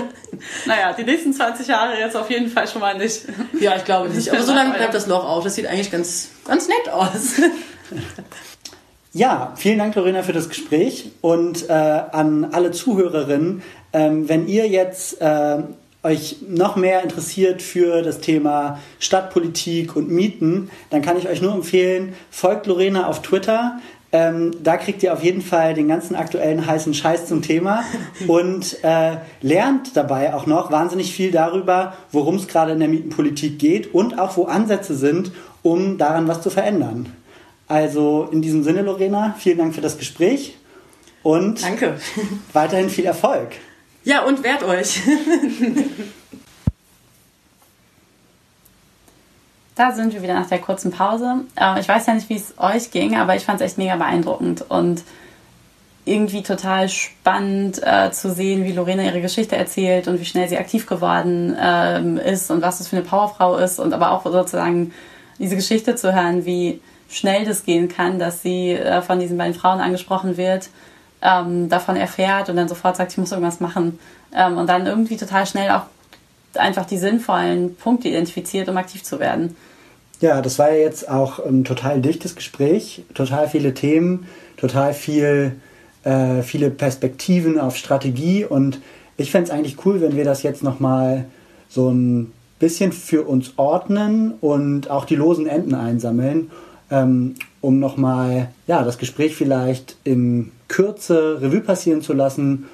Naja, die nächsten 20 Jahre jetzt auf jeden Fall schon mal nicht. Ja, ich glaube nicht. Aber so lange bleibt das Loch auf. Das sieht eigentlich ganz, ganz nett aus. Ja, vielen Dank, Lorena, für das Gespräch und äh, an alle Zuhörerinnen. Ähm, wenn ihr jetzt äh, euch noch mehr interessiert für das Thema Stadtpolitik und Mieten, dann kann ich euch nur empfehlen, folgt Lorena auf Twitter. Ähm, da kriegt ihr auf jeden Fall den ganzen aktuellen heißen Scheiß zum Thema und äh, lernt dabei auch noch wahnsinnig viel darüber, worum es gerade in der Mietenpolitik geht und auch wo Ansätze sind, um daran was zu verändern. Also in diesem Sinne, Lorena, vielen Dank für das Gespräch und Danke. weiterhin viel Erfolg. Ja, und wehrt euch. Da sind wir wieder nach der kurzen Pause. Ähm, ich weiß ja nicht, wie es euch ging, aber ich fand es echt mega beeindruckend und irgendwie total spannend äh, zu sehen, wie Lorena ihre Geschichte erzählt und wie schnell sie aktiv geworden ähm, ist und was das für eine Powerfrau ist und aber auch sozusagen diese Geschichte zu hören, wie schnell das gehen kann, dass sie äh, von diesen beiden Frauen angesprochen wird ähm, davon erfährt und dann sofort sagt, ich muss irgendwas machen und dann irgendwie total schnell auch einfach die sinnvollen Punkte identifiziert, um aktiv zu werden. Ja, das war ja jetzt auch ein total dichtes Gespräch, total viele Themen, total viel, äh, viele Perspektiven auf Strategie und ich fände es eigentlich cool, wenn wir das jetzt nochmal so ein bisschen für uns ordnen und auch die losen Enden einsammeln, ähm, um nochmal ja, das Gespräch vielleicht in Kürze Revue passieren zu lassen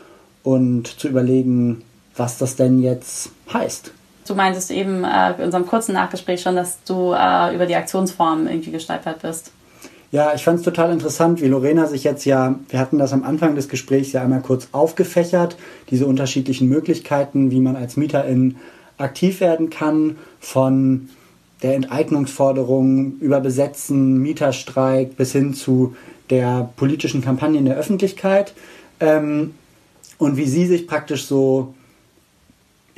und zu überlegen, was das denn jetzt heißt. Du meintest eben äh, in unserem kurzen Nachgespräch schon, dass du äh, über die Aktionsform irgendwie gestolpert bist. Ja, ich fand es total interessant, wie Lorena sich jetzt ja, wir hatten das am Anfang des Gesprächs ja einmal kurz aufgefächert, diese unterschiedlichen Möglichkeiten, wie man als Mieterin aktiv werden kann, von der Enteignungsforderung über Besetzen, Mieterstreik bis hin zu der politischen Kampagne in der Öffentlichkeit ähm, und wie sie sich praktisch so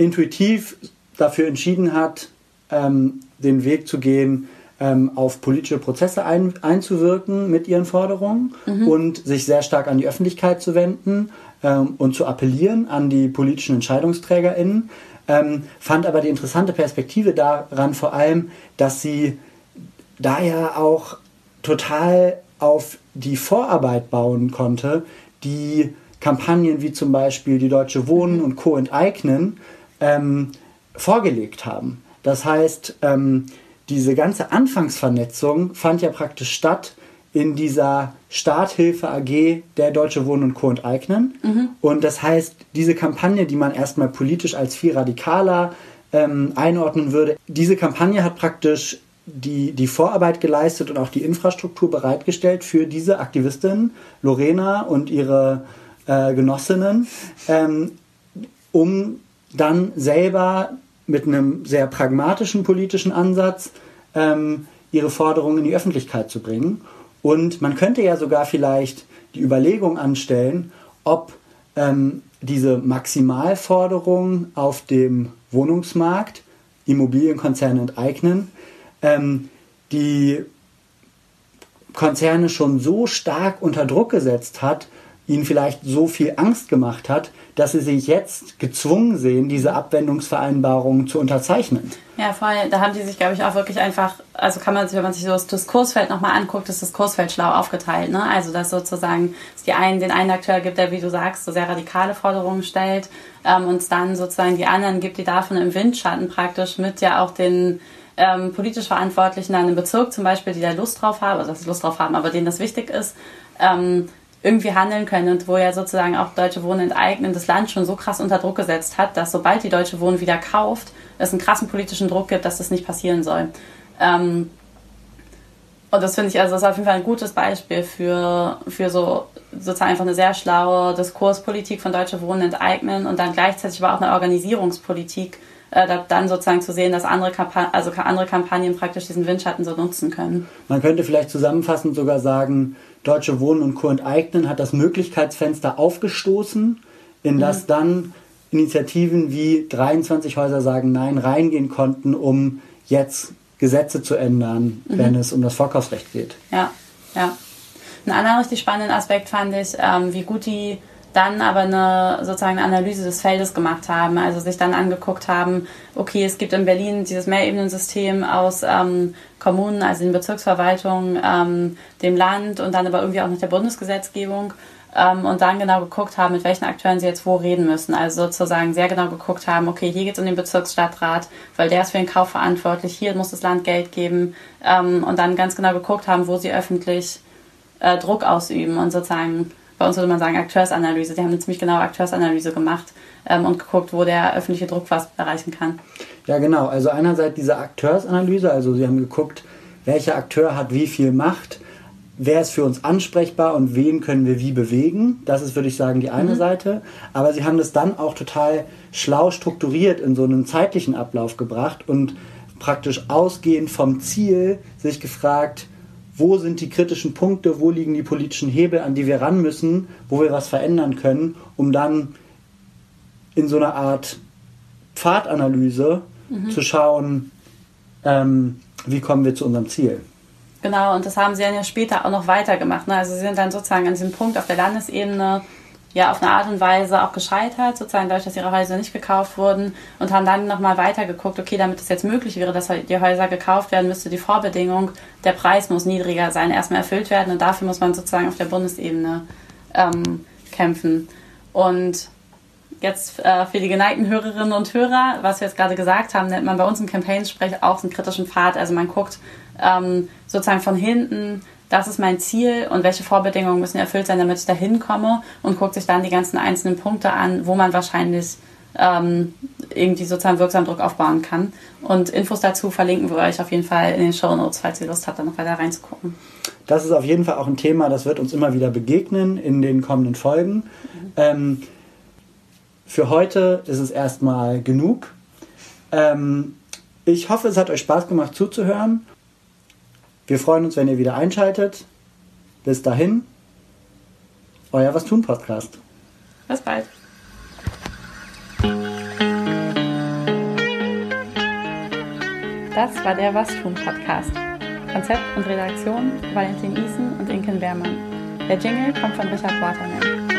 intuitiv dafür entschieden hat, ähm, den Weg zu gehen, ähm, auf politische Prozesse ein, einzuwirken mit ihren Forderungen mhm. und sich sehr stark an die Öffentlichkeit zu wenden ähm, und zu appellieren an die politischen EntscheidungsträgerInnen. Ähm, fand aber die interessante Perspektive daran vor allem, dass sie da ja auch total auf die Vorarbeit bauen konnte, die Kampagnen wie zum Beispiel die Deutsche Wohnen und Co. enteignen ähm, vorgelegt haben. Das heißt, ähm, diese ganze Anfangsvernetzung fand ja praktisch statt in dieser Starthilfe AG der Deutsche Wohnen und Co. enteignen. Mhm. Und das heißt, diese Kampagne, die man erstmal politisch als viel radikaler ähm, einordnen würde. Diese Kampagne hat praktisch die, die Vorarbeit geleistet und auch die Infrastruktur bereitgestellt für diese Aktivistinnen, Lorena und ihre äh, Genossinnen, ähm, um dann selber mit einem sehr pragmatischen politischen Ansatz ähm, ihre Forderungen in die Öffentlichkeit zu bringen. Und man könnte ja sogar vielleicht die Überlegung anstellen, ob ähm, diese Maximalforderung auf dem Wohnungsmarkt Immobilienkonzerne enteignen, ähm, die Konzerne schon so stark unter Druck gesetzt hat, ihnen vielleicht so viel Angst gemacht hat, dass sie sich jetzt gezwungen sehen, diese Abwendungsvereinbarungen zu unterzeichnen. Ja, voll. Da haben die sich, glaube ich, auch wirklich einfach, also kann man sich, wenn man sich so das Diskursfeld nochmal anguckt, ist das Kursfeld schlau aufgeteilt. Ne? Also, dass sozusagen es die einen, den einen Akteur gibt, der, wie du sagst, so sehr radikale Forderungen stellt ähm, und es dann sozusagen die anderen gibt, die davon im Windschatten praktisch mit ja auch den ähm, politisch Verantwortlichen an einem Bezirk zum Beispiel, die da Lust drauf haben, also dass sie Lust drauf haben, aber denen das wichtig ist, ähm, irgendwie handeln können und wo ja sozusagen auch Deutsche Wohnen enteignen das Land schon so krass unter Druck gesetzt hat, dass sobald die Deutsche Wohnen wieder kauft, es einen krassen politischen Druck gibt, dass das nicht passieren soll. Ähm, und das finde ich, also das ist auf jeden Fall ein gutes Beispiel für, für so sozusagen einfach eine sehr schlaue Diskurspolitik von Deutsche Wohnen enteignen und dann gleichzeitig aber auch eine Organisierungspolitik, äh, dann sozusagen zu sehen, dass andere, Kampa also andere Kampagnen praktisch diesen Windschatten so nutzen können. Man könnte vielleicht zusammenfassend sogar sagen, Deutsche Wohnen und Co. enteignen hat das Möglichkeitsfenster aufgestoßen, in das mhm. dann Initiativen wie 23 Häuser sagen Nein reingehen konnten, um jetzt Gesetze zu ändern, mhm. wenn es um das Vorkaufsrecht geht. Ja, ja. Ein anderer richtig spannenden Aspekt fand ich, ähm, wie gut die dann aber eine sozusagen eine Analyse des Feldes gemacht haben, also sich dann angeguckt haben, okay, es gibt in Berlin dieses Mehrebenensystem aus ähm, Kommunen, also den Bezirksverwaltungen, ähm, dem Land und dann aber irgendwie auch noch der Bundesgesetzgebung ähm, und dann genau geguckt haben, mit welchen Akteuren sie jetzt wo reden müssen. Also sozusagen sehr genau geguckt haben, okay, hier geht es um den Bezirksstadtrat, weil der ist für den Kauf verantwortlich, hier muss das Land Geld geben ähm, und dann ganz genau geguckt haben, wo sie öffentlich äh, Druck ausüben und sozusagen bei uns würde man sagen Akteursanalyse. Die haben eine ziemlich genaue Akteursanalyse gemacht ähm, und geguckt, wo der öffentliche Druck was erreichen kann. Ja, genau. Also einerseits diese Akteursanalyse, also sie haben geguckt, welcher Akteur hat wie viel Macht, wer ist für uns ansprechbar und wen können wir wie bewegen. Das ist, würde ich sagen, die eine mhm. Seite. Aber sie haben das dann auch total schlau strukturiert in so einen zeitlichen Ablauf gebracht und praktisch ausgehend vom Ziel sich gefragt, wo sind die kritischen Punkte, wo liegen die politischen Hebel, an die wir ran müssen, wo wir was verändern können, um dann in so einer Art Pfadanalyse mhm. zu schauen, ähm, wie kommen wir zu unserem Ziel. Genau, und das haben sie dann ja später auch noch weitergemacht. Ne? Also sie sind dann sozusagen an diesem Punkt auf der Landesebene ja auf eine Art und Weise auch gescheitert, sozusagen dadurch, dass ihre Häuser nicht gekauft wurden und haben dann nochmal weitergeguckt, okay, damit es jetzt möglich wäre, dass die Häuser gekauft werden, müsste die Vorbedingung, der Preis muss niedriger sein, erstmal erfüllt werden und dafür muss man sozusagen auf der Bundesebene ähm, kämpfen. Und jetzt äh, für die geneigten Hörerinnen und Hörer, was wir jetzt gerade gesagt haben, nennt man bei uns im Campaign-Sprech auch einen kritischen Pfad. Also man guckt ähm, sozusagen von hinten, das ist mein Ziel und welche Vorbedingungen müssen erfüllt sein, damit ich da hinkomme und guckt sich dann die ganzen einzelnen Punkte an, wo man wahrscheinlich ähm, irgendwie sozusagen wirksam Druck aufbauen kann. Und Infos dazu verlinken wir euch auf jeden Fall in den Show Notes, falls ihr Lust habt, da noch weiter reinzugucken. Das ist auf jeden Fall auch ein Thema, das wird uns immer wieder begegnen in den kommenden Folgen. Mhm. Ähm, für heute ist es erstmal genug. Ähm, ich hoffe, es hat euch Spaß gemacht zuzuhören wir freuen uns, wenn ihr wieder einschaltet. Bis dahin, euer Was tun Podcast. Bis bald. Das war der Was tun Podcast. Konzept und Redaktion Valentin Isen und Inken Wehrmann. Der Jingle kommt von Richard Waterman.